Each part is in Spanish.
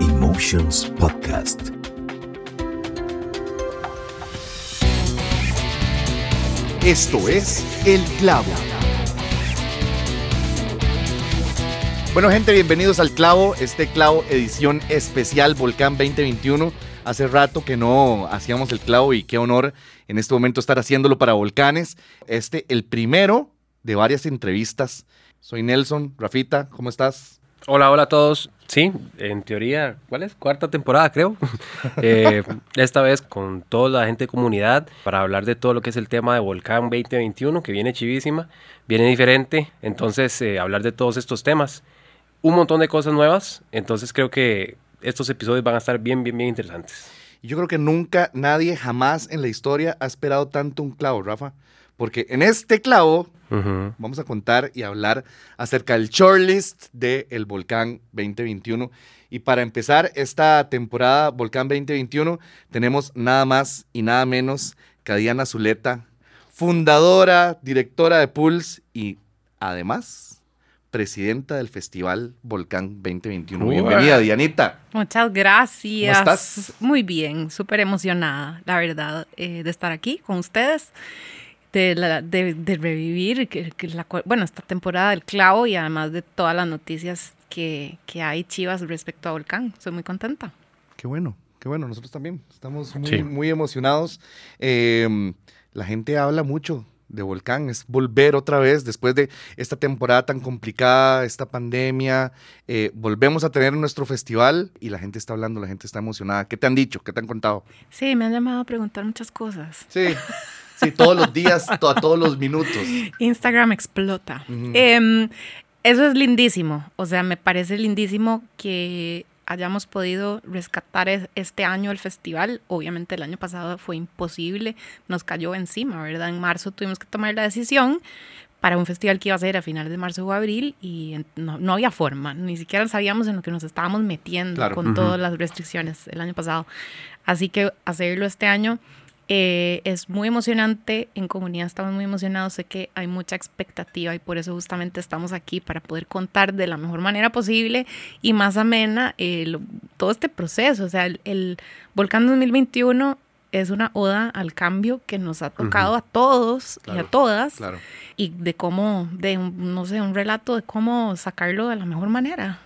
Emotions Podcast. Esto es El Clavo. Bueno, gente, bienvenidos al Clavo, este Clavo edición especial Volcán 2021. Hace rato que no hacíamos el clavo y qué honor en este momento estar haciéndolo para Volcanes. Este, el primero de varias entrevistas. Soy Nelson, Rafita, ¿cómo estás? Hola, hola a todos. Sí, en teoría, ¿cuál es? Cuarta temporada, creo. Eh, esta vez con toda la gente de comunidad para hablar de todo lo que es el tema de Volcán 2021, que viene chivísima, viene diferente. Entonces, eh, hablar de todos estos temas. Un montón de cosas nuevas. Entonces, creo que estos episodios van a estar bien, bien, bien interesantes. Yo creo que nunca, nadie, jamás en la historia ha esperado tanto un clavo, Rafa. Porque en este clavo vamos a contar y hablar acerca del shortlist del el Volcán 2021. Y para empezar esta temporada Volcán 2021 tenemos nada más y nada menos que a Diana Zuleta, fundadora, directora de Pulse y además presidenta del Festival Volcán 2021. Bienvenida, Dianita. Muchas gracias. ¿Cómo estás? Muy bien, súper emocionada, la verdad, eh, de estar aquí con ustedes de, revivir, que, la, bueno, esta temporada del clavo y además de todas las noticias que, hay chivas respecto a Volcán. Soy muy contenta. Qué bueno, qué bueno, nosotros también estamos muy, muy emocionados. Em, la gente habla mucho de Volcán, es volver otra vez después de esta temporada tan complicada, esta pandemia, eh, volvemos a tener nuestro festival y la gente está hablando, la gente está emocionada. ¿Qué te han dicho? ¿Qué te han contado? Sí, me han llamado a preguntar muchas cosas. Sí. Sí, todos los días, a todos los minutos. Instagram explota. Em, eso es lindísimo. O sea, me parece lindísimo que hayamos podido rescatar este año el festival. Obviamente el año pasado fue imposible, nos cayó encima, ¿verdad? En marzo tuvimos que tomar la decisión para un festival que iba a ser a finales de marzo o abril y no, había forma, ni siquiera sabíamos en lo que nos estábamos metiendo con todas las restricciones el año pasado. Así que hacerlo este año eh, es muy emocionante, en comunidad estamos muy emocionados, sé que hay mucha expectativa y por eso justamente estamos aquí para poder contar de la mejor manera posible y más amena todo este proceso. O sea, el, Volcán 2021 es una oda al cambio que nos ha tocado a todos y a todas y de cómo, de no sé, un relato de cómo sacarlo de la mejor manera.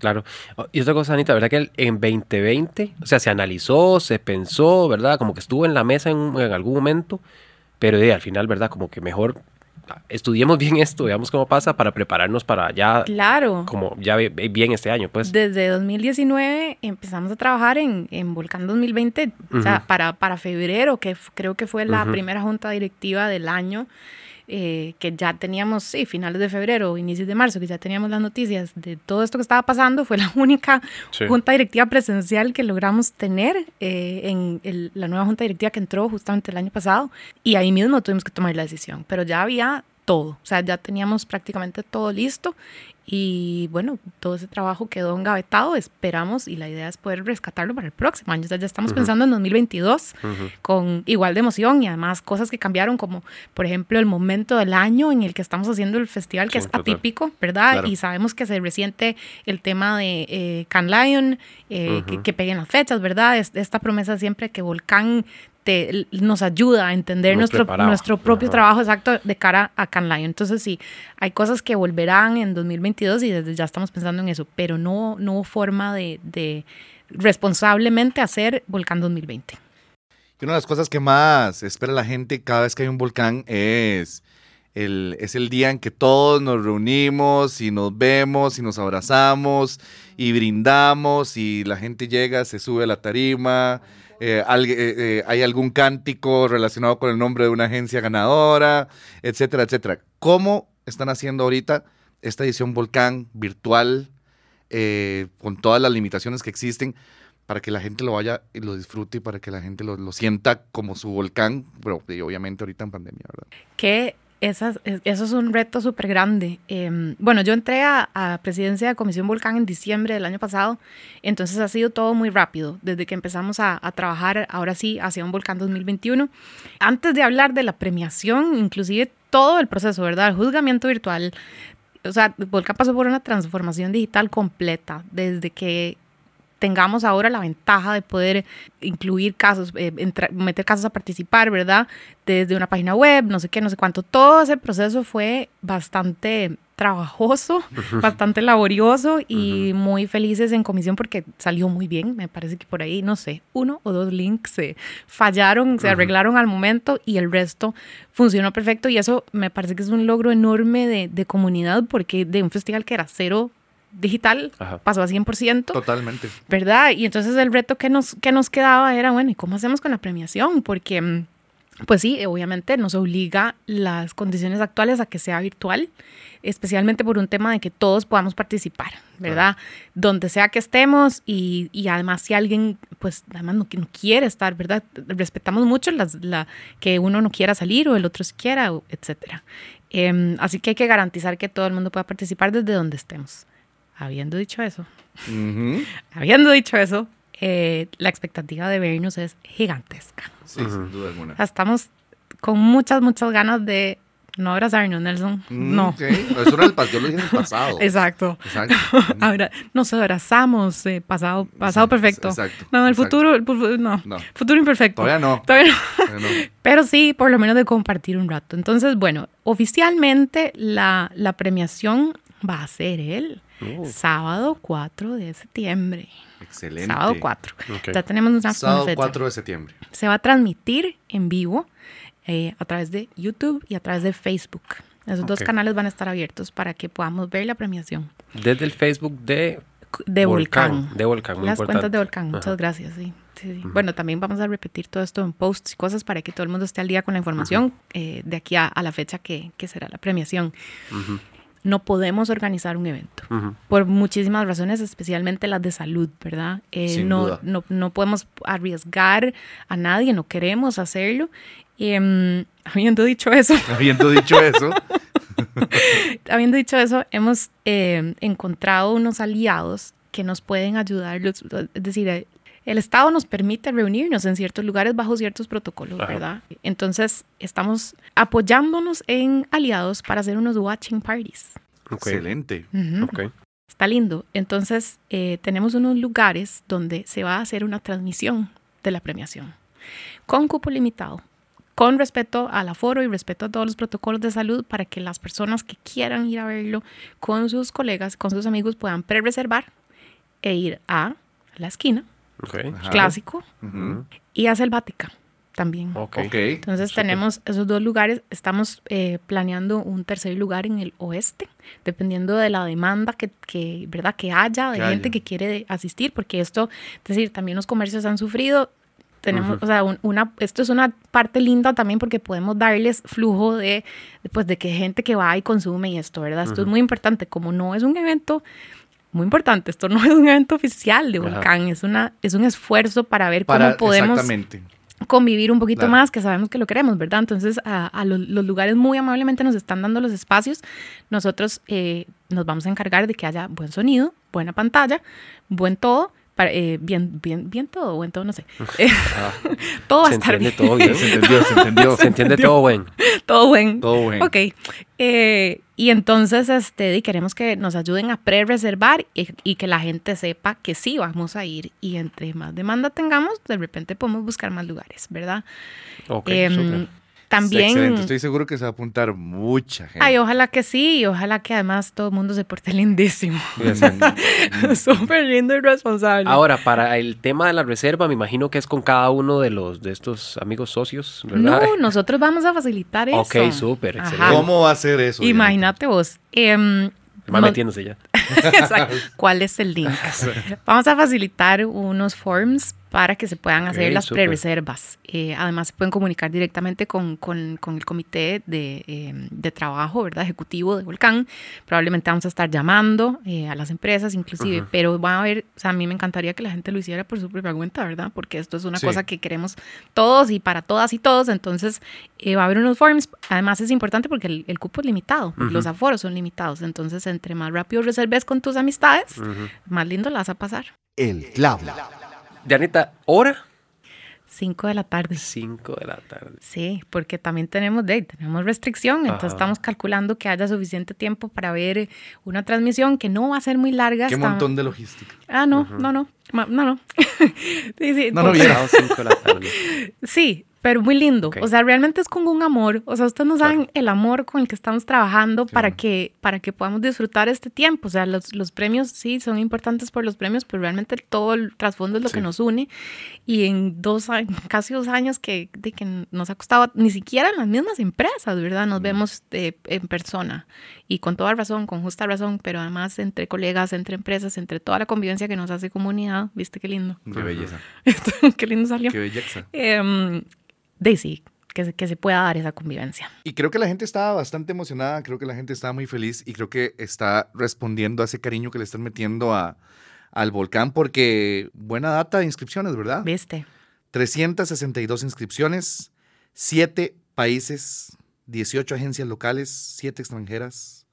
Claro. Oh, y otra cosa, Anita, ¿verdad que en 2020, o sea, se analizó, se pensó, ¿verdad? Como que estuvo en la mesa en, algún momento, pero de, al final, ¿verdad? Como que mejor ah, estudiemos bien esto, veamos cómo pasa para prepararnos para ya. Claro. Como ya bien este año, pues. Desde 2019 empezamos a trabajar en, en Volcán 2020, o sea, para, para febrero, que creo que fue la primera junta directiva del año. Eh, que ya teníamos, sí, finales de febrero, inicios de marzo, que ya teníamos las noticias de todo esto que estaba pasando, fue la única junta directiva presencial que logramos tener eh, en la nueva junta directiva que entró justamente el año pasado y ahí mismo tuvimos que tomar la decisión, pero ya había todo, o sea, ya teníamos prácticamente todo listo y bueno, todo ese trabajo quedó engavetado, esperamos y la idea es poder rescatarlo para el próximo año. O sea, ya estamos pensando en 2022 con igual de emoción y además cosas que cambiaron como, por ejemplo, el momento del año en el que estamos haciendo el festival, que es atípico, ¿verdad? Y sabemos que se resiente el tema de eh, Can Lion, eh, que, que, peguen las fechas, ¿verdad? esta promesa siempre que Volcán nos ayuda a entender nuestro, nuestro propio trabajo exacto de cara a Can Lion. Entonces sí, hay cosas que volverán en 2022 y desde ya estamos pensando en eso, pero no, no hubo forma de, de responsablemente hacer Volcán 2020. Y una de las cosas que más espera la gente cada vez que hay un volcán es el, es el día en que todos nos reunimos y nos vemos y nos abrazamos y brindamos y la gente llega, se sube a la tarima eh, eh, eh, hay algún cántico relacionado con el nombre de una agencia ganadora, etcétera, etcétera. ¿Cómo están haciendo ahorita esta edición Volcán virtual con todas las limitaciones que existen para que la gente lo vaya y lo disfrute y para que la gente lo, lo sienta como su volcán, pero obviamente ahorita en pandemia, ¿verdad? Que eso es un reto súper grande. Em, bueno, yo entré a, presidencia de Comisión Volcán en diciembre del año pasado, entonces ha sido todo muy rápido, desde que empezamos a, trabajar ahora sí hacia un Volcán 2021. Antes de hablar de la premiación, inclusive todo el proceso, ¿verdad? El juzgamiento virtual, o sea, Volcán pasó por una transformación digital completa, desde que tengamos ahora la ventaja de poder incluir casos, eh, meter casos a participar, ¿verdad? Desde una página web, no sé qué, no sé cuánto. Todo ese proceso fue bastante trabajoso, bastante laborioso y muy felices en comisión porque salió muy bien. Me parece que por ahí, no sé, uno o dos links se fallaron, se arreglaron al momento y el resto funcionó perfecto y eso me parece que es un logro enorme de, de comunidad porque de un festival que era cero digital pasó a 100%. Totalmente. ¿Verdad? Y entonces el reto que nos, que nos quedaba era, bueno, ¿y cómo hacemos con la premiación? Porque, mm, pues sí, obviamente nos obliga las condiciones actuales a que sea virtual, especialmente por un tema de que todos podamos participar, ¿verdad? Donde sea que estemos y, y, además si alguien, pues además no, no quiere estar, ¿verdad? Respetamos mucho las, la, que uno no quiera salir o el otro si quiera, etcétera. Em, así que hay que garantizar que todo el mundo pueda participar desde donde estemos. Habiendo dicho eso, habiendo dicho eso, eh, la expectativa de vernos es gigantesca. Sí, sin duda alguna. Estamos con muchas, muchas ganas de no abrazarnos, Nelson. Mm, no. Okay. Eso era el, yo lo dije en el pasado. Exacto. Exacto. Ahora nos abrazamos, eh, pasado, pasado perfecto. Exacto. No, el exacto. futuro, el no. No. Futuro imperfecto. Todavía no. Todavía no. Todavía no. Pero sí, por lo menos de compartir un rato. Entonces, bueno, oficialmente la, la premiación va a ser el Oh. sábado 4 de septiembre. Excelente. Sábado 4. Ok. Ya tenemos una, Sábado fecha. 4 de septiembre. Se va a transmitir en vivo eh, a través de YouTube y a través de Facebook. Esos dos Ok. canales van a estar abiertos para que podamos ver la premiación Desde el Facebook de de Volcán. De Volcán, muy Las importante. cuentas de Volcán, muchas Ajá. gracias. Sí, sí, sí. Bueno, también vamos a repetir todo esto en posts y cosas para que todo el mundo esté al día con la información eh, de aquí a, a la fecha que, que será la premiación. No podemos organizar un evento por muchísimas razones, especialmente las de salud, ¿verdad? Eh, no, no, no podemos arriesgar a nadie, no queremos hacerlo. Em, habiendo dicho eso, Habiendo dicho eso, habiendo dicho eso, hemos eh, encontrado unos aliados que nos pueden ayudar. Es decir, eh, el Estado nos permite reunirnos en ciertos lugares bajo ciertos protocolos, Ajá. ¿verdad? Entonces, estamos apoyándonos en aliados para hacer unos watching parties. Ok, excelente. Ujú. ok. Está lindo. Entonces, eh, tenemos unos lugares donde se va a hacer una transmisión de la premiación con cupo limitado, con respeto al aforo y respeto a todos los protocolos de salud para que las personas que quieran ir a verlo con sus colegas, con sus amigos, puedan pre-reservar e ir a la esquina, Ok. Ajá. clásico, Ujú. y a Selvática también. Ok. Ok. Entonces Súper. tenemos esos dos lugares. Estamos eh, planeando un tercer lugar en el oeste, dependiendo de la demanda que, que, ¿verdad? que haya de Que gente haya. que quiere asistir, porque esto, es decir, también los comercios han sufrido. Tenemos, Ujú. o sea, un- una, esto es una parte linda también porque podemos darles flujo de, de, pues, de que gente que va y consume y esto, ¿verdad? Esto es muy importante. Como no es un evento muy importante, esto no es un evento oficial de. Volcán, es, una, es un esfuerzo para ver Para, cómo podemos convivir un poquito Claro. más, que sabemos que lo queremos, ¿verdad? Entonces, a, a los, los lugares muy amablemente nos están dando los espacios. Nosotros eh, nos vamos a encargar de que haya buen sonido, buena pantalla, buen todo. Para- eh, bien, bien, bien todo, buen todo, no sé. Eh, todo va a estar entiende bien. todo bien. Se entendió, se entendió. Se entiende todo bien. todo buen. Todo bueno. Ok. Eh, y entonces, este, y queremos que nos ayuden a pre-reservar y, y que la gente sepa que sí vamos a ir. Y entre más demanda tengamos, de repente podemos buscar más lugares, ¿verdad? Ok, súper. También. Excelente. Estoy seguro que se va a apuntar mucha gente. Ay, ojalá que sí, y ojalá que además todo el mundo se porte lindísimo. Súper lindo y responsable. Ahora, para el tema de la reserva, me imagino que es con cada uno de los de estos amigos socios, ¿verdad? no, nosotros vamos a facilitar eso. Ok, súper, excelente. ¿Cómo va a ser eso? Imagínate vos. em, Va no- metiéndose ya. Exacto. ¿Cuál es el link? Vamos a facilitar unos forms para que se puedan hacer las pre-reservas. Eh, además, se pueden comunicar directamente con, con- con el comité de, eh, de trabajo, ¿verdad? Ejecutivo de Volcán. Probablemente vamos a estar llamando eh, a las empresas, inclusive, pero van a ver, o sea, a mí me encantaría que la gente lo hiciera por su propia cuenta, ¿verdad? Porque esto es una Sí. cosa que queremos todos y para todas y todos. Entonces, eh, va a haber unos forms. Además, es importante porque el, el cupo es limitado, los aforos son limitados. Entonces, entre más rápido reserves con tus amistades, más lindo la vas a pasar. El clavo. Dianita, ¿hora? 5 de la tarde. 5 de la tarde. Sí, porque también tenemos, de, tenemos restricción, entonces Ajá. estamos calculando que haya suficiente tiempo para ver eh, una transmisión que no va a ser muy larga. Qué montón de logística. Ah, no, no, no, ma- no, no. sí, sí, No, no, porque- bien. Sábado 5 de la tarde. Sí, pero muy lindo. Ok. O sea, realmente es con un amor. O sea, ustedes no saben el amor con el que estamos trabajando para que, para que podamos disfrutar este tiempo. O sea, los, los premios sí son importantes por los premios, pero realmente todo el trasfondo es lo que Sí. nos une. Y en dos casi dos años que, de que nos ha costado, ni siquiera en las mismas empresas, ¿verdad? Nos vemos eh, en persona. Y con toda razón, con justa razón, pero además entre colegas, entre empresas, entre toda la convivencia que nos hace comunidad. ¿Viste qué lindo? Qué belleza. qué lindo salió. Qué belleza. Em, Daisy, que, se- que se pueda dar esa convivencia. Y creo que la gente estaba bastante emocionada, creo que la gente estaba muy feliz y creo que está respondiendo a ese cariño que le están metiendo a, al volcán porque buena data de inscripciones, ¿verdad? ¿Viste? 362 inscripciones, 7 países, 18 agencias locales, 7 extranjeras,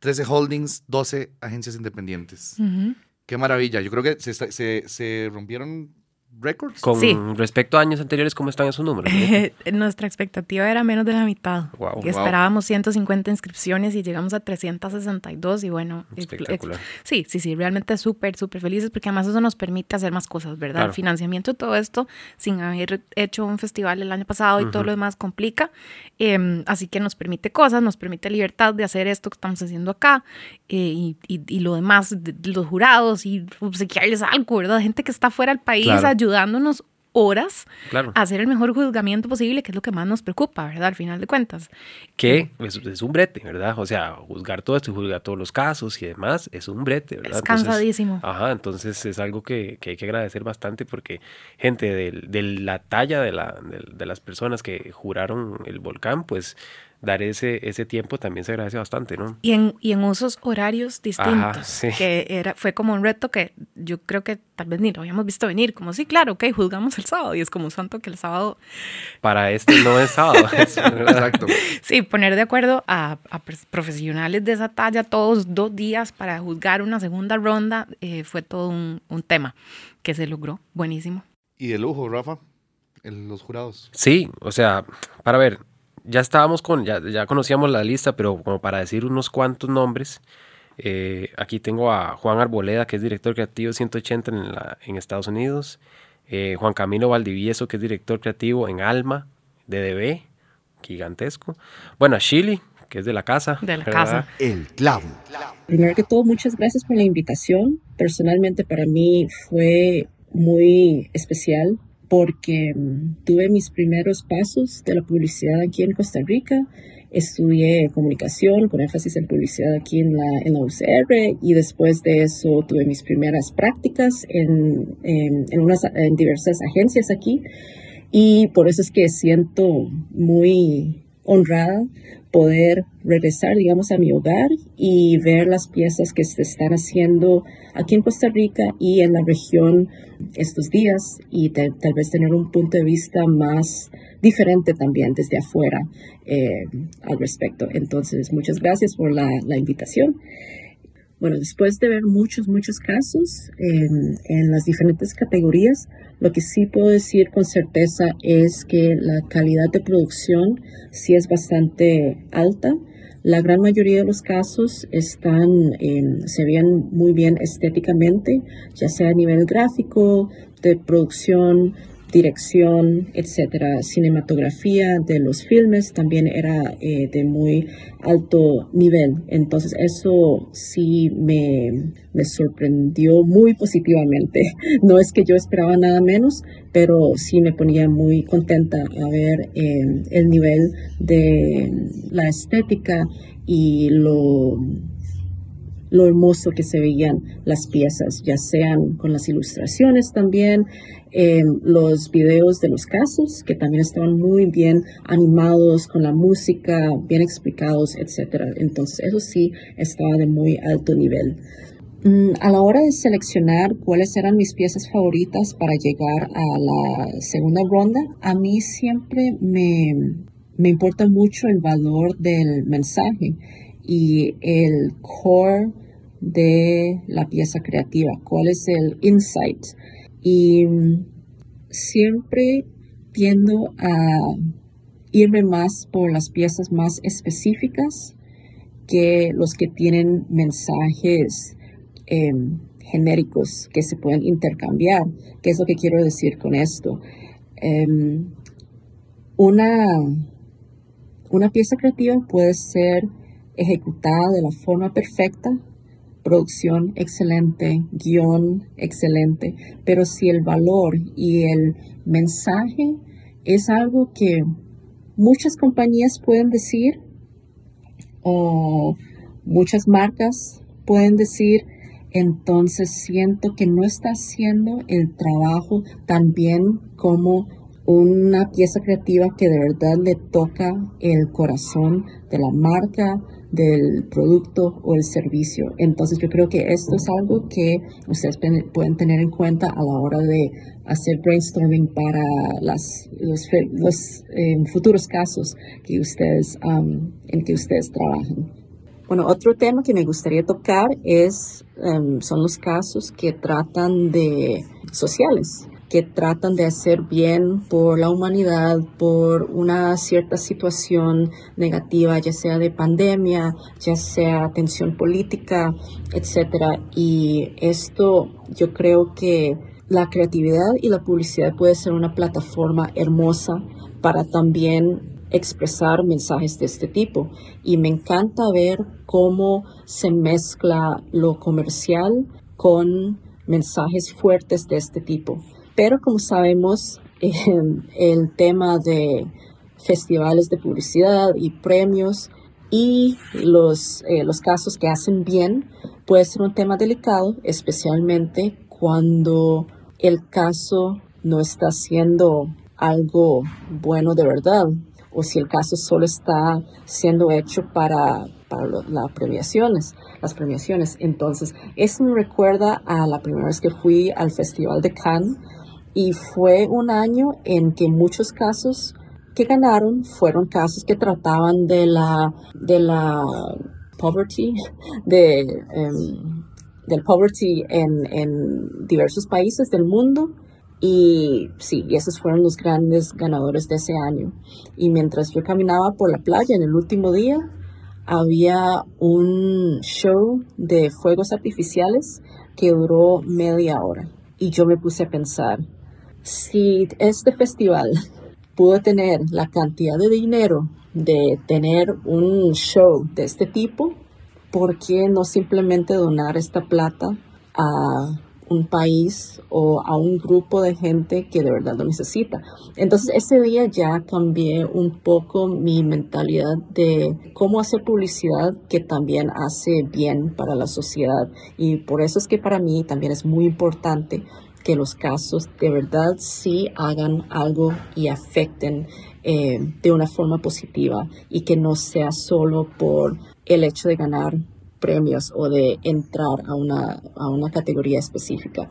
13 holdings, 12 agencias independientes. Ujú. Qué maravilla. Yo creo que se, se, se rompieron récords. Con Sí. respecto a años anteriores, ¿cómo están esos números? Nuestra expectativa era menos de la mitad. Wow. Y esperábamos 150 inscripciones y llegamos a 362 y bueno, Espectacular. sí, sí, sí, realmente súper, súper felices porque además eso nos permite hacer más cosas, ¿verdad? Claro. El financiamiento de todo esto, sin haber hecho un festival el año pasado y todo Ujú. lo demás complica, Em, así que nos permite cosas, nos permite libertad de hacer esto que estamos haciendo acá eh, y, y- y lo demás, de, los jurados y obsequiarles algo, ¿verdad? Gente que está fuera del país Claro. Ayudándonos horas Claro. a hacer el mejor juzgamiento posible, que es lo que más nos preocupa, ¿verdad? Al final de cuentas. Que es, es un brete, ¿verdad? O sea, juzgar todo esto y juzgar todos los casos y demás es un brete, ¿verdad? Es Entonces, cansadísimo. Ajá, entonces es algo que, que hay que agradecer bastante porque gente de, la talla de, la, de, de las personas que juraron el volcán, pues dar ese, ese tiempo también se agradece bastante, ¿no? Y en, y en usos horarios distintos, sí. que era, fue como un reto que yo creo que tal vez ni lo habíamos visto venir, como sí, claro, ok, juzgamos el sábado y es como santo que el sábado, Para este no es sábado. Exacto. sí, poner de acuerdo a, a profesionales de esa talla todos dos días para juzgar una segunda ronda, eh, fue todo un, un tema que se logró, buenísimo. Y de lujo, Rafa, el- los jurados. Sí, o sea, para ver, ya estábamos con, ya, ya conocíamos la lista, pero como para decir unos cuantos nombres, eh, aquí tengo a Juan Arboleda, que es director creativo 180 en, la, en Estados Unidos, eh, Juan Camilo Valdivieso, que es director creativo en Alma, DDB, gigantesco. Bueno, a Chili, que es de la casa. De la ¿verdad? casa. El clavo. Primero que todo, muchas gracias por la invitación. Personalmente para mí fue muy especial porque mm, tuve mis primeros pasos de la publicidad aquí en Costa Rica. Estudié comunicación con énfasis en publicidad aquí en la, en la UCR y después de eso tuve mis primeras prácticas en, en, en unas, en diversas agencias aquí y por eso es que siento muy honrada poder regresar, digamos, a mi hogar y ver las piezas que se están haciendo aquí en Costa Rica y en la región estos días y tal vez tener un punto de vista más diferente también desde afuera eh, al respecto. Entonces, muchas gracias por la invitación. Bueno, después de ver muchos, muchos casos en, las diferentes categorías, lo que sí puedo decir con certeza es que la calidad de producción sí es bastante alta. La gran mayoría de los casos están, eh, se ven muy bien estéticamente, ya sea a nivel gráfico, de producción, dirección, etcétera. Cinematografía de los filmes también era eh, de muy alto nivel. Entonces eso sí me, me sorprendió muy positivamente. No es que yo esperaba nada menos, pero sí me ponía muy contenta a ver eh, el nivel de la estética y lo lo hermoso que se veían las piezas, ya sean con las ilustraciones también, eh, los videos de los casos, que también estaban muy bien animados, con la música, bien explicados, etc. Entonces, eso sí estaba de muy alto nivel. Mm, A la hora de seleccionar cuáles eran mis piezas favoritas para llegar a la segunda ronda, a mí siempre me, me importa mucho el valor del mensaje y el core de la pieza creativa, cuál es el insight. Y mm, siempre tiendo a irme más por las piezas más específicas que los que tienen mensajes em, genéricos que se pueden intercambiar. ¿Qué es lo que quiero decir con esto? Em, una, una pieza creativa puede ser ejecutada de la forma perfecta, producción excelente, guion excelente, pero si el valor y el mensaje es algo que muchas compañías pueden decir o muchas marcas pueden decir, entonces siento que no está haciendo el trabajo tan bien como una pieza creativa que de verdad le toca el corazón de la marca, del producto o el servicio. Entonces yo creo que esto es algo que ustedes pueden tener en cuenta a la hora de hacer brainstorming para las, los, eh, futuros casos que ustedes, en que ustedes trabajan. Bueno, otro tema que me gustaría tocar es, em, son los casos que tratan de sociales, que tratan de hacer bien por la humanidad, por una cierta situación negativa, ya sea de pandemia, ya sea tensión política, etc. Y esto yo creo que la creatividad y la publicidad puede ser una plataforma hermosa para también expresar mensajes de este tipo. Y me encanta ver cómo se mezcla lo comercial con mensajes fuertes de este tipo. Pero como sabemos, el tema de festivales de publicidad y premios y los, eh, los casos que hacen bien puede ser un tema delicado, especialmente cuando el caso no está haciendo algo bueno de verdad o si el caso solo está siendo hecho para, para las premiaciones, las premiaciones. Entonces, eso me recuerda a la primera vez que fui al Festival de Cannes y fue un año en que muchos casos que ganaron fueron casos que trataban de la, de la poverty, de, em, del poverty en, en diversos países del mundo. Y sí, esos fueron los grandes ganadores de ese año. Y mientras yo caminaba por la playa en el último día, había un show de fuegos artificiales que duró media hora. Y yo me puse a pensar, si este festival pudo tener la cantidad de dinero de tener un show de este tipo, ¿por qué no simplemente donar esta plata a un país o a un grupo de gente que de verdad lo necesita. Entonces ese día ya cambié un poco mi mentalidad de cómo hacer publicidad que también hace bien para la sociedad. Y por eso es que para mí también es muy importante que los casos de verdad sí hagan algo y afecten eh, de una forma positiva y que no sea solo por el hecho de ganar premios o de entrar a una, a una categoría específica.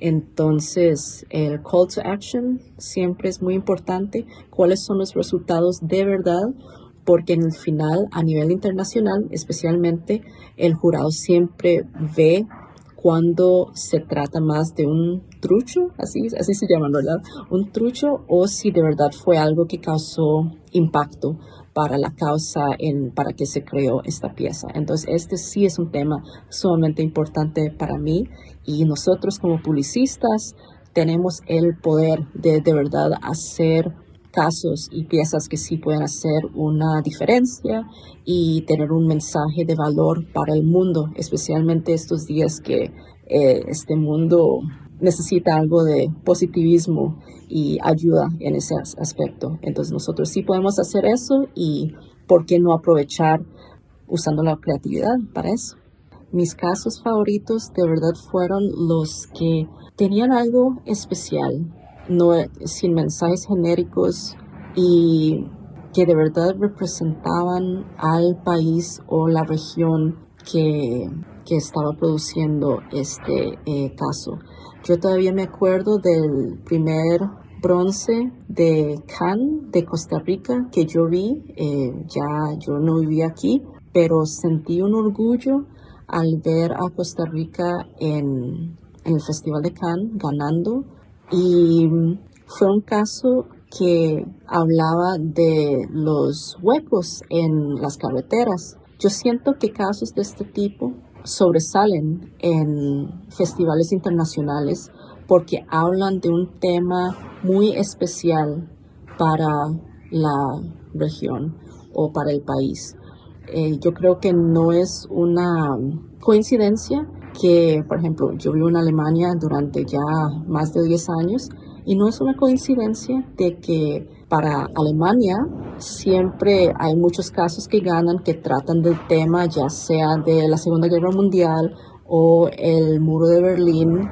Entonces, el call to action siempre es muy importante. ¿Cuáles son los resultados de verdad? Porque en el final, a nivel internacional, especialmente, el jurado siempre ve cuando se trata más de un trucho, así, así se llama, ¿verdad? Un trucho o si de verdad fue algo que causó impacto para la causa en, para que se creó esta pieza. Entonces, este sí es un tema sumamente importante para mí y nosotros como publicistas tenemos el poder de de verdad hacer casos y piezas que sí pueden hacer una diferencia y tener un mensaje de valor para el mundo, especialmente estos días que eh, este mundo necesita algo de positivismo y ayuda en ese aspecto. Entonces nosotros sí podemos hacer eso y ¿por qué no aprovechar usando la creatividad para eso? Mis casos favoritos de verdad fueron los que tenían algo especial, no sin mensajes genéricos y que de verdad representaban al país o la región que, estaba produciendo este eh, caso. Yo todavía me acuerdo del primer bronce de Cannes de Costa Rica que yo vi, eh, ya yo no vivía aquí, pero sentí un orgullo al ver a Costa Rica en, en el Festival de Cannes ganando y fue un caso que hablaba de los huecos en las carreteras. Yo siento que casos de este tipo sobresalen en festivales internacionales porque hablan de un tema muy especial para la región o para el país. Eh, yo creo que no es una coincidencia que, por ejemplo, yo vivo en Alemania durante ya más de 10 años y no es una coincidencia de que para Alemania siempre hay muchos casos que ganan que tratan del tema ya sea de la Segunda Guerra Mundial o el muro de Berlín,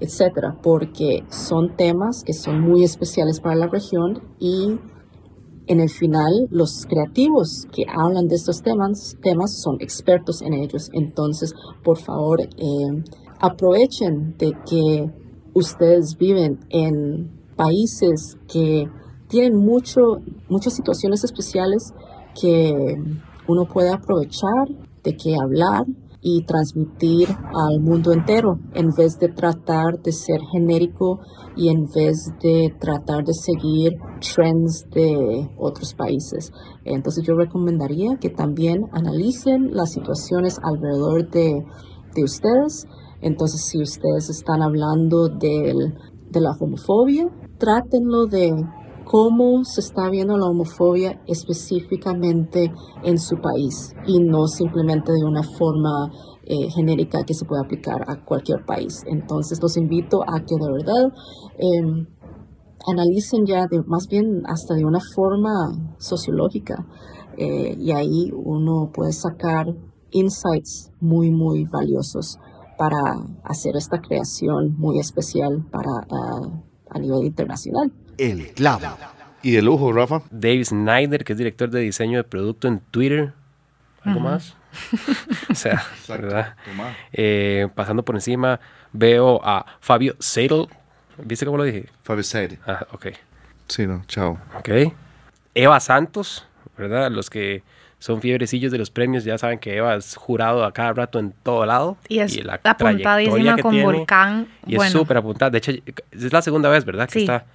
etcétera, porque son temas que son muy especiales para la región y en el final los creativos que hablan de estos temas, temas son expertos en ellos. Entonces, por favor, eh, aprovechen de que ustedes viven en países que tienen mucho, muchas situaciones especiales que uno puede aprovechar de qué hablar y transmitir al mundo entero en vez de tratar de ser genérico y en vez de tratar de seguir trends de otros países. Entonces yo recomendaría que también analicen las situaciones alrededor de, de ustedes. Entonces si ustedes están hablando del, de la homofobia, trátenlo de cómo se está viendo la homofobia específicamente en su país y no simplemente de una forma eh, genérica que se pueda aplicar a cualquier país. Entonces los invito a que de verdad em, analicen ya de, más bien hasta de una forma sociológica eh, y ahí uno puede sacar insights muy muy valiosos para hacer esta creación muy especial para ah, a nivel internacional. El clavo. Y de lujo, Rafa. Dave Snyder, que es director de diseño de producto en Twitter. ¿Algo más? o sea, ¿verdad? Eh, pasando por encima, veo a Fabio Seidel. ¿Viste cómo lo dije? Fabio Seidel. Ah, ok. Sí, no, chao. Ok. Eva Santos, ¿verdad? Los que son fiebrecillos de los premios ya saben que Eva es jurado a cada rato en todo lado. Y es la apuntadísima con Volcán. Y es súper apuntada. De hecho, es la segunda vez, ¿verdad? Que sí. está.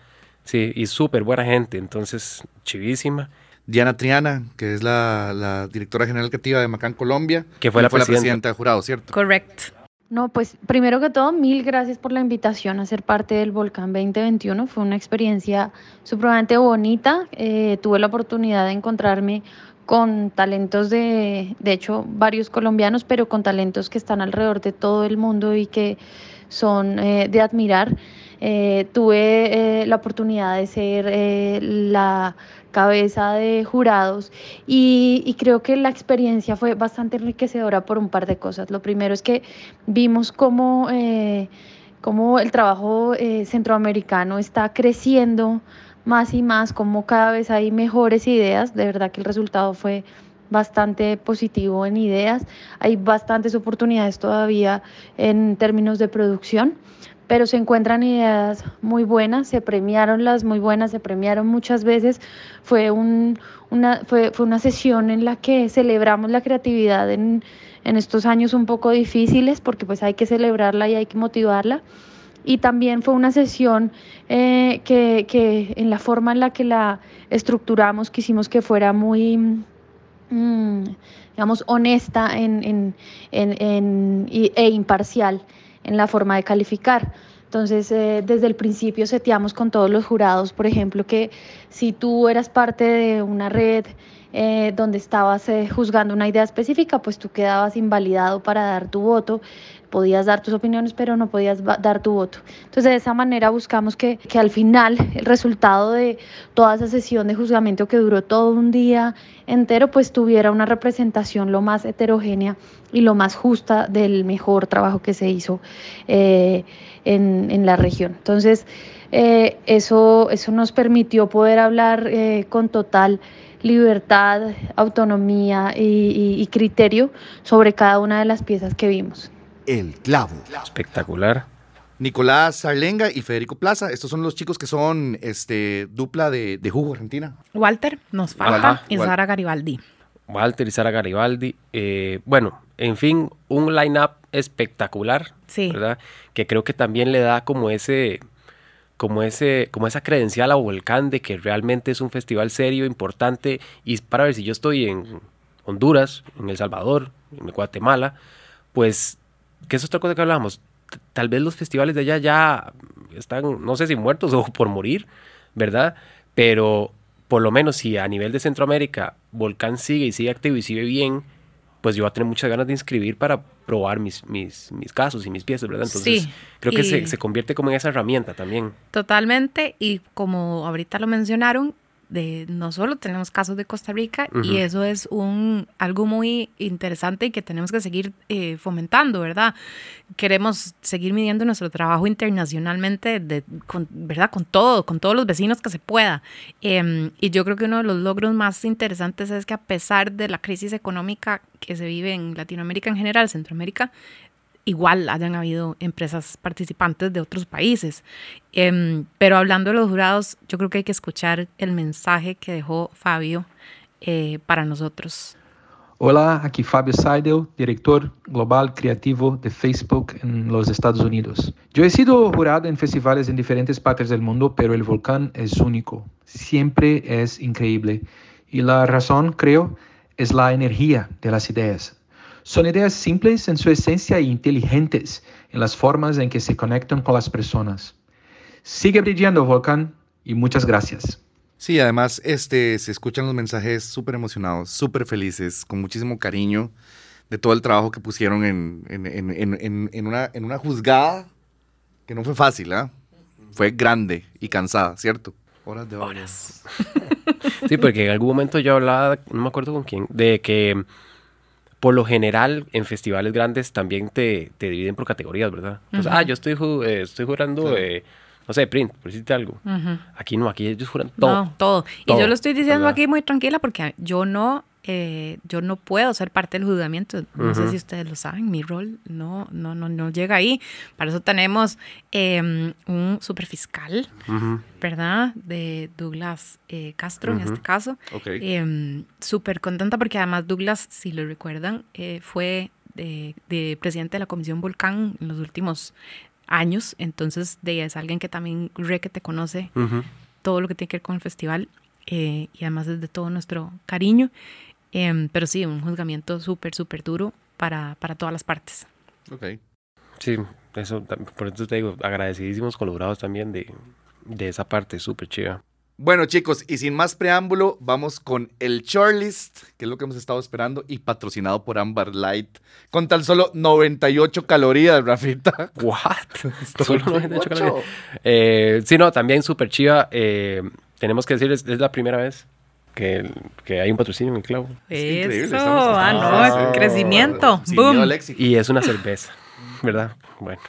Sí, y súper buena gente. Entonces, chivísima. Diana Triana, que es la, la directora general creativa de Macán Colombia. Que fue, la, fue presidenta. la presidenta de jurado, ¿cierto? Correcto. No, pues primero que todo, mil gracias por la invitación a ser parte del Volcán 2021. Fue una experiencia supremamente bonita. Eh, tuve la oportunidad de encontrarme con talentos de, de hecho, varios colombianos, pero con talentos que están alrededor de todo el mundo y que son eh, de admirar. Eh, tuve eh, la oportunidad de ser eh, la cabeza de jurados y, y, creo que la experiencia fue bastante enriquecedora por un par de cosas. Lo primero es que vimos cómo, cómo el trabajo centroamericano está creciendo más y más, como cada vez hay mejores ideas. De verdad que el resultado fue bastante positivo en ideas. Hay bastantes oportunidades todavía en términos de producción, pero se encuentran ideas muy buenas, se premiaron las muy buenas, se premiaron muchas veces. Fue, un, una, fue, fue una sesión en la que celebramos la creatividad en, en estos años un poco difíciles, porque pues hay que celebrarla y hay que motivarla y también fue una sesión eh, que, que, en la forma en la que la estructuramos quisimos que fuera muy, mmm, digamos, honesta en, en, en, e imparcial en la forma de calificar. Entonces, eh, desde el principio seteamos con todos los jurados, por ejemplo, que si tú eras parte de una red eh, donde estabas eh, juzgando una idea específica, pues tú quedabas invalidado para dar tu voto podías dar tus opiniones, pero no podías dar tu voto. Entonces, de esa manera buscamos que, que, al final el resultado de toda esa sesión de juzgamiento que duró todo un día entero, pues tuviera una representación lo más heterogénea y lo más justa del mejor trabajo que se hizo eh, en, en, la región. Entonces, eh, eso, eso nos permitió poder hablar eh, con total libertad, autonomía y, criterio sobre cada una de las piezas que vimos. El clavo. Espectacular. Nicolás Sarlenga y Federico Plaza. Estos son los chicos que son este, dupla de, de Jugo Argentina. Walter, nos falta, Ajá, y Sara Garibaldi. Walter y Sara Garibaldi. Eh, bueno, en fin, un line-up espectacular. Sí. ¿Verdad? Que creo que también le da como ese como, ese, como esa credencial a Volcán de que realmente es un festival serio, importante, y para ver si yo estoy en Honduras, en El Salvador, en Guatemala, pues, ¿qué es otra cosa que hablábamos? Tal vez los festivales de allá ya están, no sé si muertos o por morir, ¿verdad? Pero por lo menos si a nivel de Centroamérica Volcán sigue y sigue activo y sigue bien, pues yo voy a tener muchas ganas de inscribir para probar mis, mis, mis casos y mis piezas, ¿verdad? Entonces, Sí, creo que se, se convierte como en esa herramienta también. Totalmente, y como ahorita lo mencionaron, de, no solo tenemos casos de Costa Rica, y eso es un, algo muy interesante y que tenemos que seguir eh, fomentando, ¿verdad? Queremos seguir midiendo nuestro trabajo internacionalmente, de, con, ¿verdad? Con todo, con todos los vecinos que se pueda. Em, y yo creo que uno de los logros más interesantes es que a pesar de la crisis económica que se vive en Latinoamérica en general, Centroamérica, igual hayan habido empresas participantes de otros países. Em, pero hablando de los jurados, yo creo que hay que escuchar el mensaje que dejó Fabio eh, para nosotros. Hola, aquí Fabio Seidel, director global creativo de Facebook en los Estados Unidos. Yo he sido jurado en festivales en diferentes partes del mundo, pero el volcán es único. Siempre es increíble. Y la razón, creo, es la energía de las ideas. Son ideas simples en su esencia e inteligentes en las formas en que se conectan con las personas. Sigue brillando, volcán, y muchas gracias. Sí, además este, se escuchan los mensajes súper emocionados, súper felices, con muchísimo cariño de todo el trabajo que pusieron en, en, en- en- en- en una, en una juzgada que no fue fácil, ¿ah? Fue grande y cansada, ¿cierto? Horas de horas. Sí, porque en algún momento yo hablaba, no me acuerdo con quién, de que por lo general en festivales grandes también te, te dividen por categorías, ¿verdad? Entonces, ah, yo estoy, ju- eh, estoy jurando, eh, no sé, print, por decirte algo. Aquí no, aquí ellos juran todo. No, todo. Y yo lo estoy diciendo ¿verdad? aquí muy tranquila porque yo no, eh, yo no puedo ser parte del juzgamiento. No sé Ujú. si ustedes lo saben, mi rol no, no, no, no llega ahí. Para eso tenemos eh, un superfiscal, Ujú. ¿verdad? De Douglas eh, Castro en Ujú. este caso. Ok. Em, Súper contenta porque además Douglas, si lo recuerdan, eh, fue de, de presidente de la Comisión Volcán en los últimos años. Entonces, de, es alguien que también re que te conoce todo lo que tiene que ver con el festival eh, y además es de todo nuestro cariño. Em, pero sí, un juzgamiento súper, súper duro para, para todas las partes. Ok. Sí, eso, por eso te digo, agradecidísimos jurados también de, de esa parte, súper chiva. Bueno, chicos, y sin más preámbulo, vamos con el shortlist, que es lo que hemos estado esperando, y patrocinado por Amber Light, con tan solo 98 calorías, Rafita. ¿What? Solo 98 calorías. Eh, sí, no, también súper chiva. eh, tenemos que decirles, es la primera vez que, que hay un patrocinio en el clavo. Es increíble, Eso, ah, Ah, no, sí. crecimiento. Sin boom. Y es una cerveza, ¿verdad? Bueno.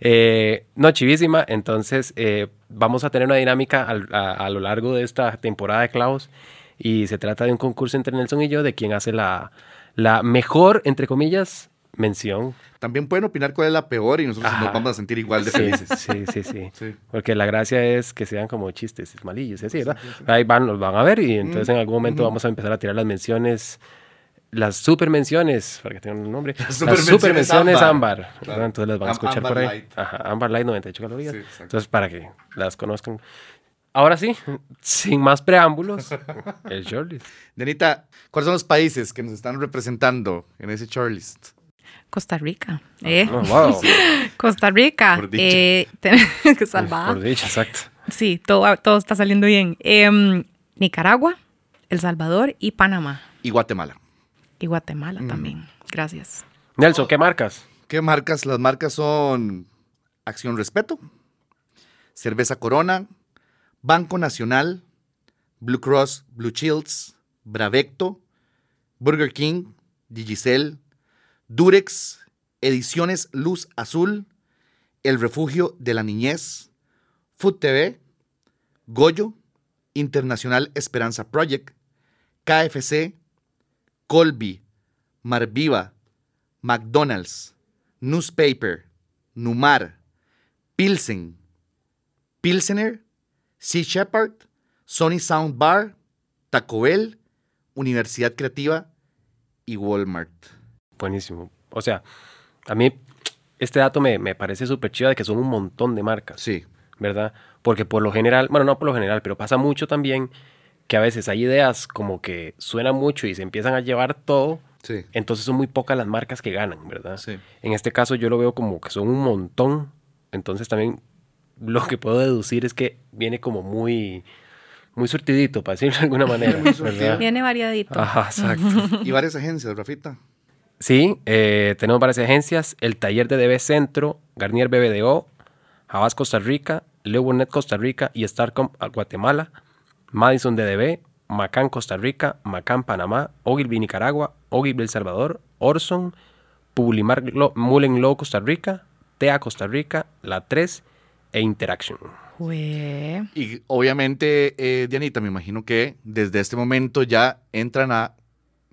Eh, no, chivísima. Entonces, eh, vamos a tener una dinámica al- a, a lo largo de esta temporada de clavos. Y se trata de un concurso entre Nelson y yo de quién hace la, la mejor, entre comillas, mención. También pueden opinar cuál es la peor y nosotros Ajá. nos vamos a sentir igual de Sí, felices. Sí, sí, sí. Sí. Porque la gracia es que sean como chistes malillos, así, ¿verdad? Ahí van, los van a ver y entonces en algún momento vamos a empezar a tirar las menciones, las super menciones, para que tengan un nombre, las super supermenciones menciones ámbar. ámbar. Claro. Entonces las van a escuchar ámbar por ahí. light. Ajá, ámbar light 98 calorías. Sí, entonces para que las conozcan. Ahora sí, sin más preámbulos, el shortlist. Denita, ¿cuáles son los países que nos están representando en ese shortlist? Costa Rica. ¿eh? Oh, wow. Costa Rica. Por dicha. Eh, que salvar. Por dicho, exacto. Sí, todo, todo está saliendo bien. Em, Nicaragua, El Salvador y Panamá. Y Guatemala. Y Guatemala Mm. también. Gracias. Nelson, ¿qué marcas? ¿Qué marcas? Las marcas son Acción Respeto, Cerveza Corona, Banco Nacional, Blue Cross Blue Shields, Bravecto, Burger King, Digicel, Durex, Ediciones Luz Azul, El Refugio de la Niñez, Food TV, Goyo, Internacional Esperanza Project, KFC, Colby, Marviva, McDonald's, Newspaper, Numar, Pilsen, Pilsener, Sea Shepherd, Sony Sound Bar, Taco Bell, Universidad Creativa y Walmart. Buenísimo. O sea, a mí este dato me, me parece súper chido de que son un montón de marcas. Sí. ¿verdad? Porque por lo general, bueno, no por lo general, pero pasa mucho también que a veces hay ideas como que suenan mucho y se empiezan a llevar todo, Sí. entonces son muy pocas las marcas que ganan, ¿verdad? Sí. En este caso yo lo veo como que son un montón, entonces también lo que puedo deducir es que viene como muy, muy surtidito, para decirlo de alguna manera. Viene variadito. Ajá, exacto. Y varias agencias, Rafita. Sí, eh, tenemos varias agencias, el taller de DB Centro, Garnier BBDO, Javas Costa Rica, Leo Burnett Costa Rica y Starcom Guatemala, Madison DDB, Macán Costa Rica, Macán Panamá, Ogilvy Nicaragua, Ogilvy El Salvador, Orson, Publimar Mullen Law Costa Rica, TEA Costa Rica, La 3 e Interaction. Y obviamente, eh, Dianita, me imagino que desde este momento ya entran a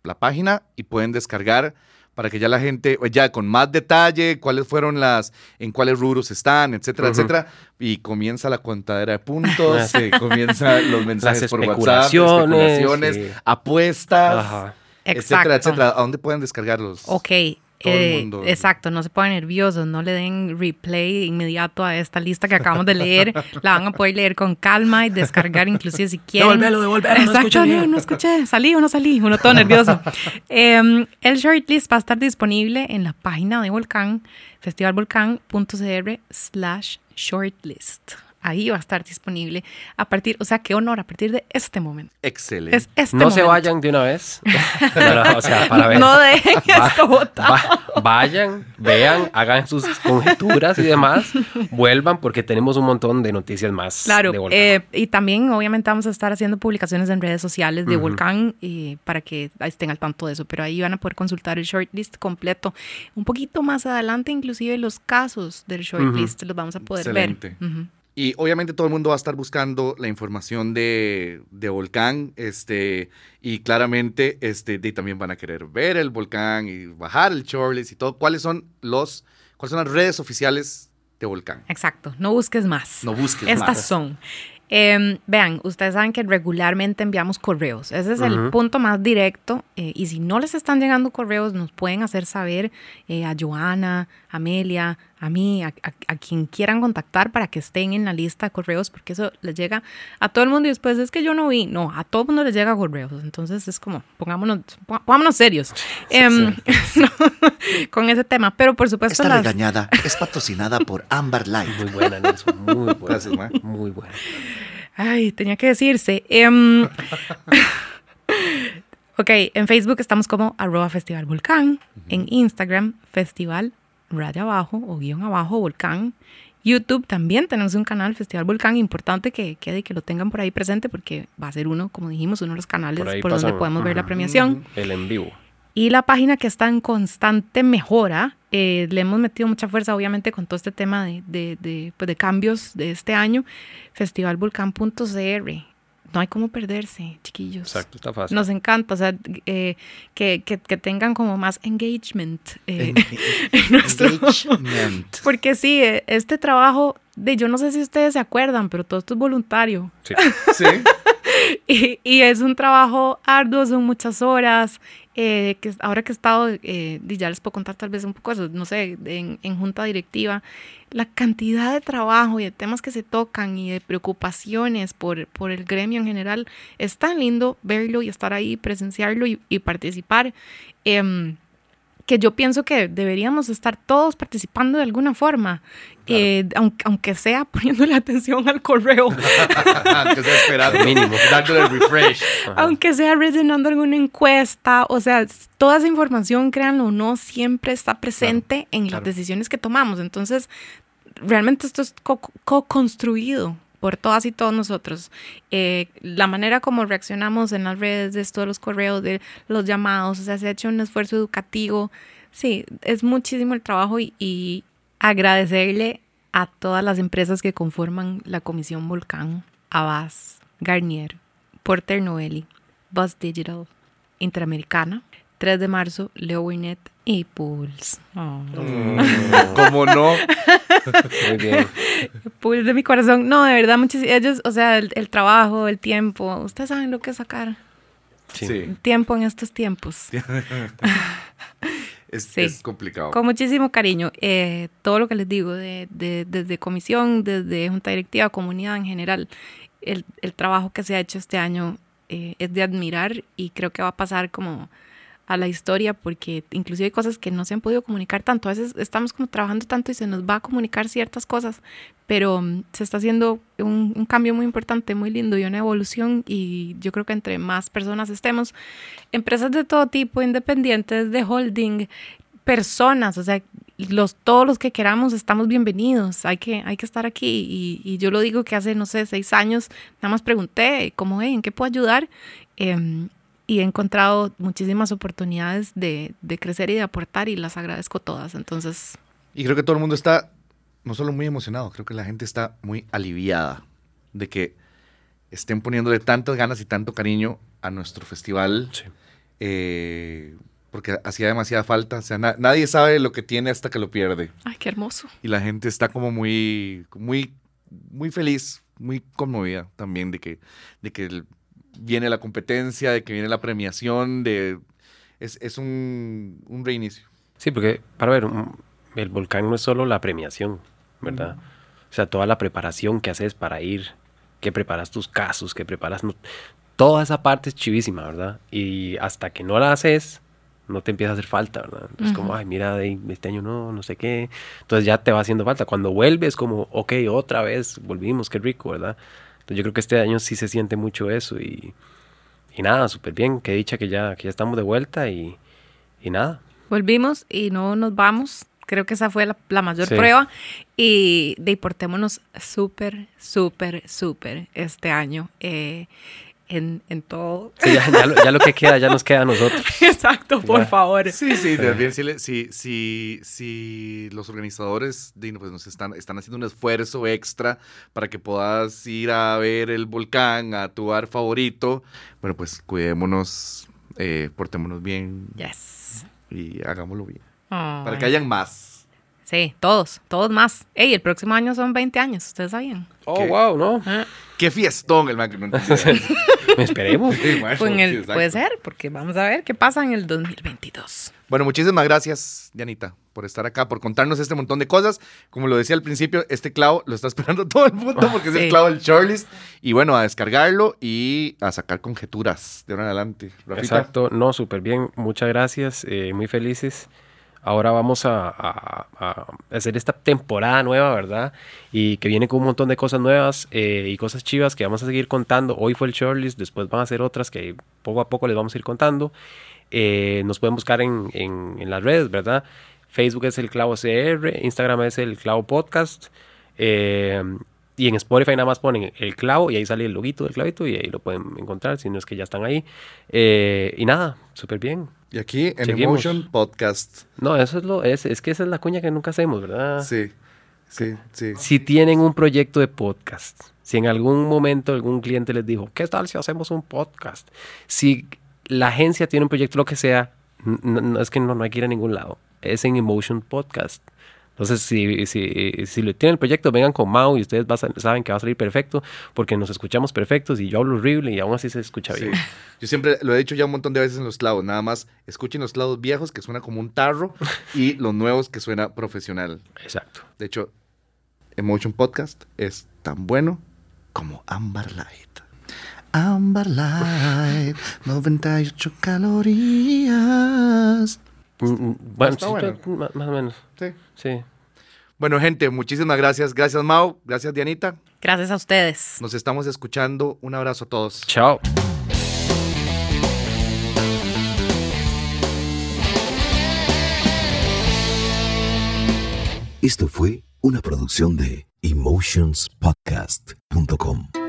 la página y pueden descargar para que ya la gente, eh, ya con más detalle, cuáles fueron las, en cuáles rubros están, etcétera, etcétera. Y comienza la contadera de puntos, eh, comienzan los mensajes Las por WhatsApp, especulaciones, especulaciones, sí. apuestas, Ajá. etcétera, Exacto. etcétera. ¿A dónde pueden descargarlos? Ok. Todo el eh, mundo. exacto, no se pongan nerviosos, no le den replay inmediato a esta lista que acabamos de leer. La van a poder leer con calma y descargar inclusive si quieren. Devolvelo, devolvelo, Exacto, no escuché, salí o no salí, uno todo nervioso. Em, el shortlist va a estar disponible en la página de Volcán, festivalvolcán.cr slash shortlist. Ahí va a estar disponible a partir, o sea, qué honor, a partir de este momento. Excelente. Es este No se momento. vayan de una vez. No, no, o sea, para ver. No dejen Va- esto botar. va- vayan, vean, hagan sus conjeturas y demás, vuelvan porque tenemos un montón de noticias más. Claro, de Volcán. eh, y también obviamente vamos a estar haciendo publicaciones en redes sociales de Ujú. Volcán eh, para que estén al tanto de eso, pero ahí van a poder consultar el shortlist completo. Un poquito más adelante, inclusive los casos del shortlist los vamos a poder Excelente. ver. Ujú. Y obviamente todo el mundo va a estar buscando la información de, de volcán, este, y claramente, este, de- también van a querer ver el volcán y bajar el shortlist y todo. ¿Cuáles son los, cuáles son las redes oficiales de volcán? Exacto, no busques más. No busques Estas más. son. Eh, vean, ustedes saben que regularmente enviamos correos. Ese es el punto más directo. eh, y si no les están llegando correos, nos pueden hacer saber eh, a Joana, a Amelia, a mí, a, a- a quien quieran contactar para que estén en la lista de correos, porque eso les llega a todo el mundo. Y después es que yo no vi. No, a todo el mundo les llega correos. Entonces es como, pongámonos, pon- pongámonos serios em, no, con ese tema. Pero por supuesto, Esta las, regañada es patrocinada por Amber Light. Muy buena, Nelson. Muy buena. Muy buena. Ay, tenía que decirse. Em, ok, en Facebook estamos como arroba Festival Volcán. En Instagram, Festival raya abajo o guion abajo Volcán. YouTube también tenemos un canal Festival Volcán. Importante que quede y que lo tengan por ahí presente porque va a ser uno, como dijimos, uno de los canales Por donde podemos ver la premiación. El en vivo. Y la página que está en constante mejora, eh, le hemos metido mucha fuerza, obviamente, con todo este tema de, de, de, pues, de cambios de este año, festivalvolcán.cr. No hay cómo perderse, chiquillos. Exacto, está fácil. Nos encanta, o sea, eh, que, que, que tengan como más engagement. eh, en nuestro- Engagement. porque sí, eh, este trabajo, de yo no sé si ustedes se acuerdan, pero todo esto es voluntario. Sí. Sí. Y, y es un trabajo arduo, son muchas horas. eh, que ahora que he estado, eh, y ya les puedo contar tal vez un poco eso, no sé, en, en junta directiva, la cantidad de trabajo y de temas que se tocan y de preocupaciones por, por el gremio en general, es tan lindo verlo y estar ahí, presenciarlo y, y participar. em, que yo pienso que deberíamos estar todos participando de alguna forma, eh, aunque, aunque sea poniéndole atención al correo. Aunque sea esperando. Mínimo. Dándole refresh. Aunque sea rellenando alguna encuesta, o sea, toda esa información, créanlo o no, siempre está presente en las claro. decisiones que tomamos. Entonces, realmente esto es co- co-construido por todas y todos nosotros. Eh, la manera como reaccionamos en las redes, de esto de los correos, de los llamados, o sea, se ha hecho un esfuerzo educativo. Sí, es muchísimo el trabajo y, y agradecerle a todas las empresas que conforman la Comisión Volcán, Avaz, Garnier, Porter Novelli, Buzz Digital, Interamericana, 3 de marzo, Leo Burnett y Pulse. Oh. ¿Cómo no? Muy bien. Pulse de mi corazón. No, de verdad, muchos ellos, o sea, el, el trabajo, el tiempo, ustedes saben lo que es sacar Sí. Sí. tiempo en estos tiempos. es, Sí. es complicado. Con muchísimo cariño. Eh, todo lo que les digo, de, de- desde comisión, desde junta directiva, comunidad en general, el, el trabajo que se ha hecho este año eh, es de admirar y creo que va a pasar como a la historia porque inclusive hay cosas que no se han podido comunicar tanto. A veces estamos como trabajando tanto y se nos va a comunicar ciertas cosas, pero mm, se está haciendo un, cambio muy importante, muy lindo y una evolución y yo creo que entre más personas estemos, empresas de todo tipo, independientes, de holding, personas, o sea, los, todos los que queramos estamos bienvenidos, hay que, hay que estar aquí. Y, yo lo digo que hace, no sé, seis años, nada más pregunté, como, hey, ¿en qué puedo ayudar? Em, y he encontrado muchísimas oportunidades de, de crecer y de aportar y las agradezco todas. Entonces, Y creo que todo el mundo está no solo muy emocionado, creo que la gente está muy aliviada de que estén poniéndole tantas ganas y tanto cariño a nuestro festival. Sí. eh, porque hacía demasiada falta. O sea, na- nadie sabe lo que tiene hasta que lo pierde. ay, qué hermoso. Y la gente está como muy, muy, muy feliz, muy conmovida también de que, de que el- viene la competencia, de que viene la premiación, de es, es un, un reinicio. Sí, porque, para ver, un- el volcán no es solo la premiación, ¿verdad? O sea, toda la preparación que haces para ir, que preparas tus casos, que preparas... no- toda esa parte es chivísima, ¿verdad? Y hasta que no la haces, no te empieza a hacer falta, ¿verdad? Es como, ay, mira, este año no, no sé qué. Entonces ya te va haciendo falta. Cuando vuelves, como, ok, otra vez, volvimos, qué rico, ¿verdad? Yo creo que este año sí se siente mucho eso y, y nada, súper bien. Qué dicha que ya, que ya estamos de vuelta y, y nada. Volvimos y no nos vamos. Creo que esa fue la, la mayor Sí. prueba. Y de ahí portémonos súper, súper, súper este año eh, en, en todo. Sí, ya, ya lo, ya lo que queda, ya nos queda a nosotros. Exacto, por Ya. favor. Sí, sí, también si, si, si, si los organizadores pues, nos están, están haciendo un esfuerzo extra para que puedas ir a ver el volcán, a tu bar favorito, bueno, pues cuidémonos, eh, portémonos bien Yes. y hagámoslo bien. Para que hayan más. Sí, todos, todos más. Ey, el próximo año son 20 años, ¿ustedes sabían? Oh, ¿Qué? wow, ¿no? ¡Qué fiestón el no entendía! Esperemos. Sí, maestro, Pues en el- sí, puede ser, porque vamos a ver qué pasa en el 2022. Bueno, muchísimas gracias, Dianita, por estar acá, por contarnos este montón de cosas. Como lo decía al principio, este clavo lo está esperando todo el mundo porque es el Sí. clavo del shortlist. Y bueno, a descargarlo y a sacar conjeturas de ahora en adelante. Rafita. Exacto, no, súper bien. Muchas gracias, eh, muy felices. Ahora vamos a, hacer esta temporada nueva, ¿verdad? Y que viene con un montón de cosas nuevas eh, y cosas chivas que vamos a seguir contando. Hoy fue el shortlist, después van a ser otras que poco a poco les vamos a ir contando. Eh, nos pueden buscar en, las redes, ¿verdad? Facebook es el Clavo CR, Instagram es el Clavo Podcast. eh, y en Spotify nada más ponen el clavo y ahí sale el loguito del clavito y ahí lo pueden encontrar, si no es que ya están ahí. Y nada, súper bien. Y aquí en Seguimos. Emotion Podcast. No, eso es lo, es, es que esa es la cuña que nunca hacemos, ¿verdad? Sí, sí, sí. Si tienen un proyecto de podcast, si en algún momento algún cliente les dijo, ¿qué tal si hacemos un podcast? Si la agencia tiene un proyecto, lo que sea, no, es que no, no hay que ir a ningún lado. Es en Emotion Podcast. Entonces, si, si, si lo tienen el proyecto, vengan con Mau y ustedes a- saben que va a salir perfecto porque nos escuchamos perfectos y yo hablo horrible y aún así se escucha Sí. bien. Yo siempre lo he dicho ya un montón de veces en los clavos. Nada más escuchen los clavos viejos que suena como un tarro y los nuevos que suena profesional. Exacto. De hecho, Emotion Podcast es tan bueno como Amber Light. Amber Light, 98 calorías. Mm, Bueno, Está sí, bueno. yo- más, más o menos. Sí. Sí. Bueno, gente, muchísimas gracias. Gracias, Mau. Gracias, Dianita. Gracias a ustedes. Nos estamos escuchando. Un abrazo a todos. Chao. Esto fue una producción de emotionspodcast.com.